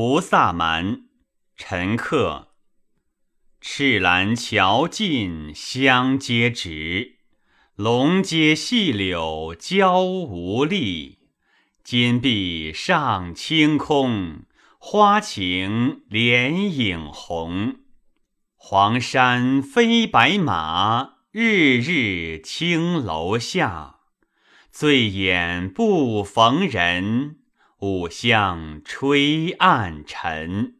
菩萨蛮·陈克。赤兰桥尽香阶直，龙街细柳娇无力。金碧上清空，花晴莲影红。黄山飞白马，日日青楼下。醉眼不逢人，五香吹暗沉。